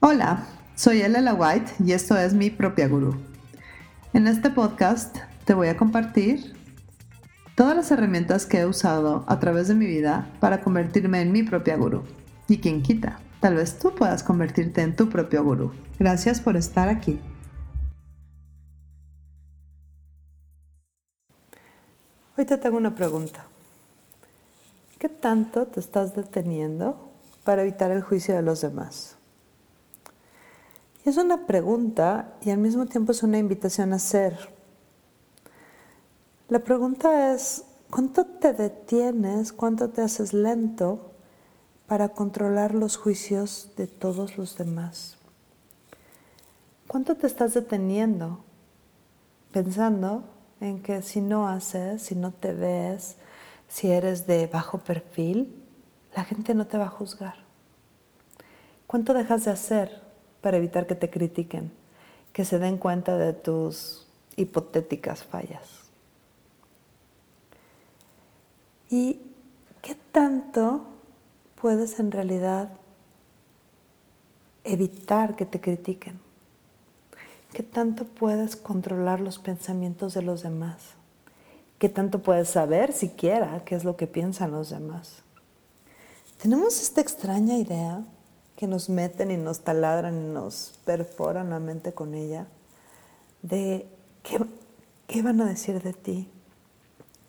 Hola, soy Elela White y esto es mi propia gurú. En este podcast te voy a compartir todas las herramientas que he usado a través de mi vida para convertirme en mi propia gurú. Y quien quita, tal vez tú puedas convertirte en tu propio gurú. Gracias por estar aquí. Hoy te tengo una pregunta. ¿Qué tanto te estás deteniendo para evitar el juicio de los demás? Es una pregunta y al mismo tiempo es una invitación a ser. La pregunta es, ¿cuánto te detienes, cuánto te haces lento para controlar los juicios de todos los demás? ¿Cuánto te estás deteniendo pensando en que si no haces, si no te ves, si eres de bajo perfil, la gente no te va a juzgar? ¿Cuánto dejas de hacer para evitar que te critiquen, que se den cuenta de tus hipotéticas fallas. ¿Y qué tanto puedes en realidad evitar que te critiquen? ¿Qué tanto puedes controlar los pensamientos de los demás? ¿Qué tanto puedes saber siquiera qué es lo que piensan los demás? Tenemos esta extraña idea que nos meten y nos taladran y nos perforan la mente con ella, de qué, qué van a decir de ti,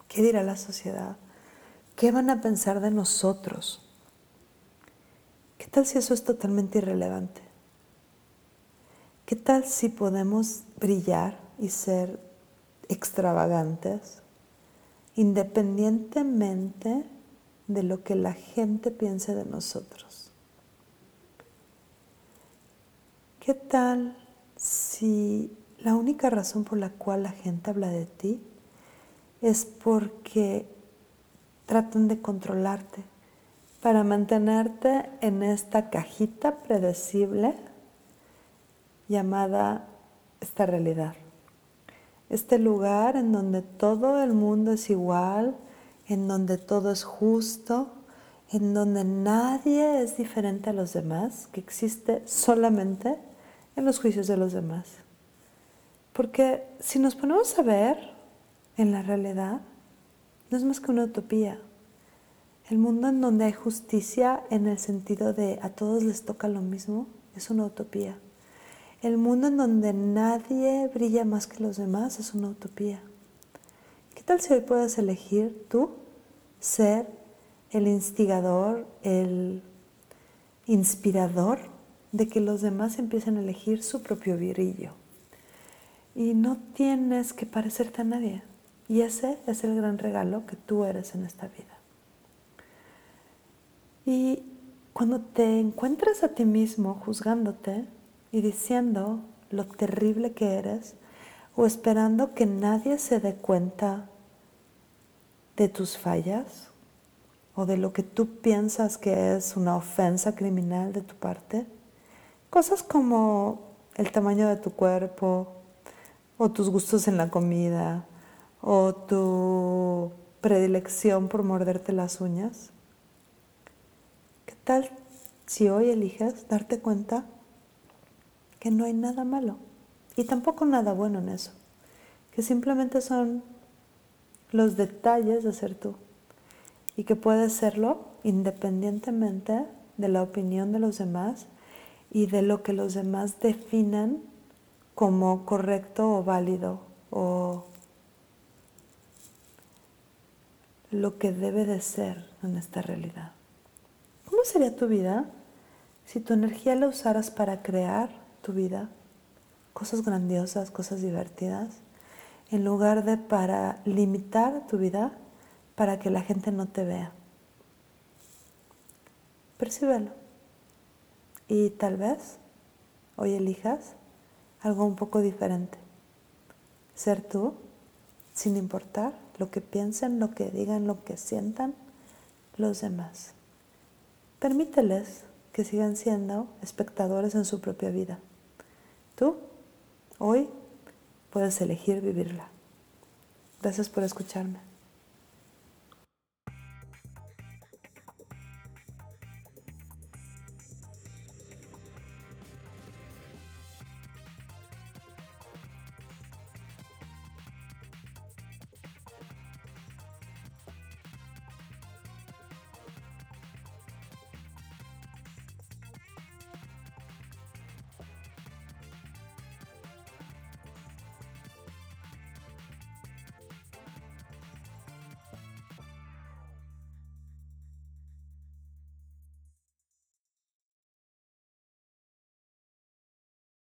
qué dirá la sociedad, qué van a pensar de nosotros. ¿Qué tal si eso es totalmente irrelevante? ¿Qué tal si podemos brillar y ser extravagantes independientemente de lo que la gente piense de nosotros? ¿Qué tal si la única razón por la cual la gente habla de ti es porque tratan de controlarte para mantenerte en esta cajita predecible llamada esta realidad? Este lugar en donde todo el mundo es igual, en donde todo es justo, en donde nadie es diferente a los demás, que existe solamente en los juicios de los demás. Porque si nos ponemos a ver en la realidad, no es más que una utopía. El mundo en donde hay justicia en el sentido de a todos les toca lo mismo es una utopía. El mundo en donde nadie brilla más que los demás es una utopía. ¿Qué tal si hoy puedes elegir tú ser el instigador, el inspirador de que los demás empiecen a elegir su propio brillo. Y no tienes que parecerte a nadie. Y ese es el gran regalo que tú eres en esta vida. Y cuando te encuentras a ti mismo juzgándote y diciendo lo terrible que eres, o esperando que nadie se dé cuenta de tus fallas, o de lo que tú piensas que es una ofensa criminal de tu parte, Cosas como el tamaño de tu cuerpo, o tus gustos en la comida, o tu predilección por morderte las uñas. ¿Qué tal si hoy eliges darte cuenta que no hay nada malo y tampoco nada bueno en eso? Que simplemente son los detalles de ser tú y que puedes serlo independientemente de la opinión de los demás y de lo que los demás definan como correcto o válido o lo que debe de ser en esta realidad. ¿Cómo sería tu vida si tu energía la usaras para crear tu vida? Cosas grandiosas, cosas divertidas, en lugar de para limitar tu vida para que la gente no te vea. Percíbelo. Y tal vez hoy elijas algo un poco diferente. Ser tú, sin importar lo que piensen, lo que digan, lo que sientan los demás. Permíteles que sigan siendo espectadores en su propia vida. Tú, hoy, puedes elegir vivirla. Gracias por escucharme.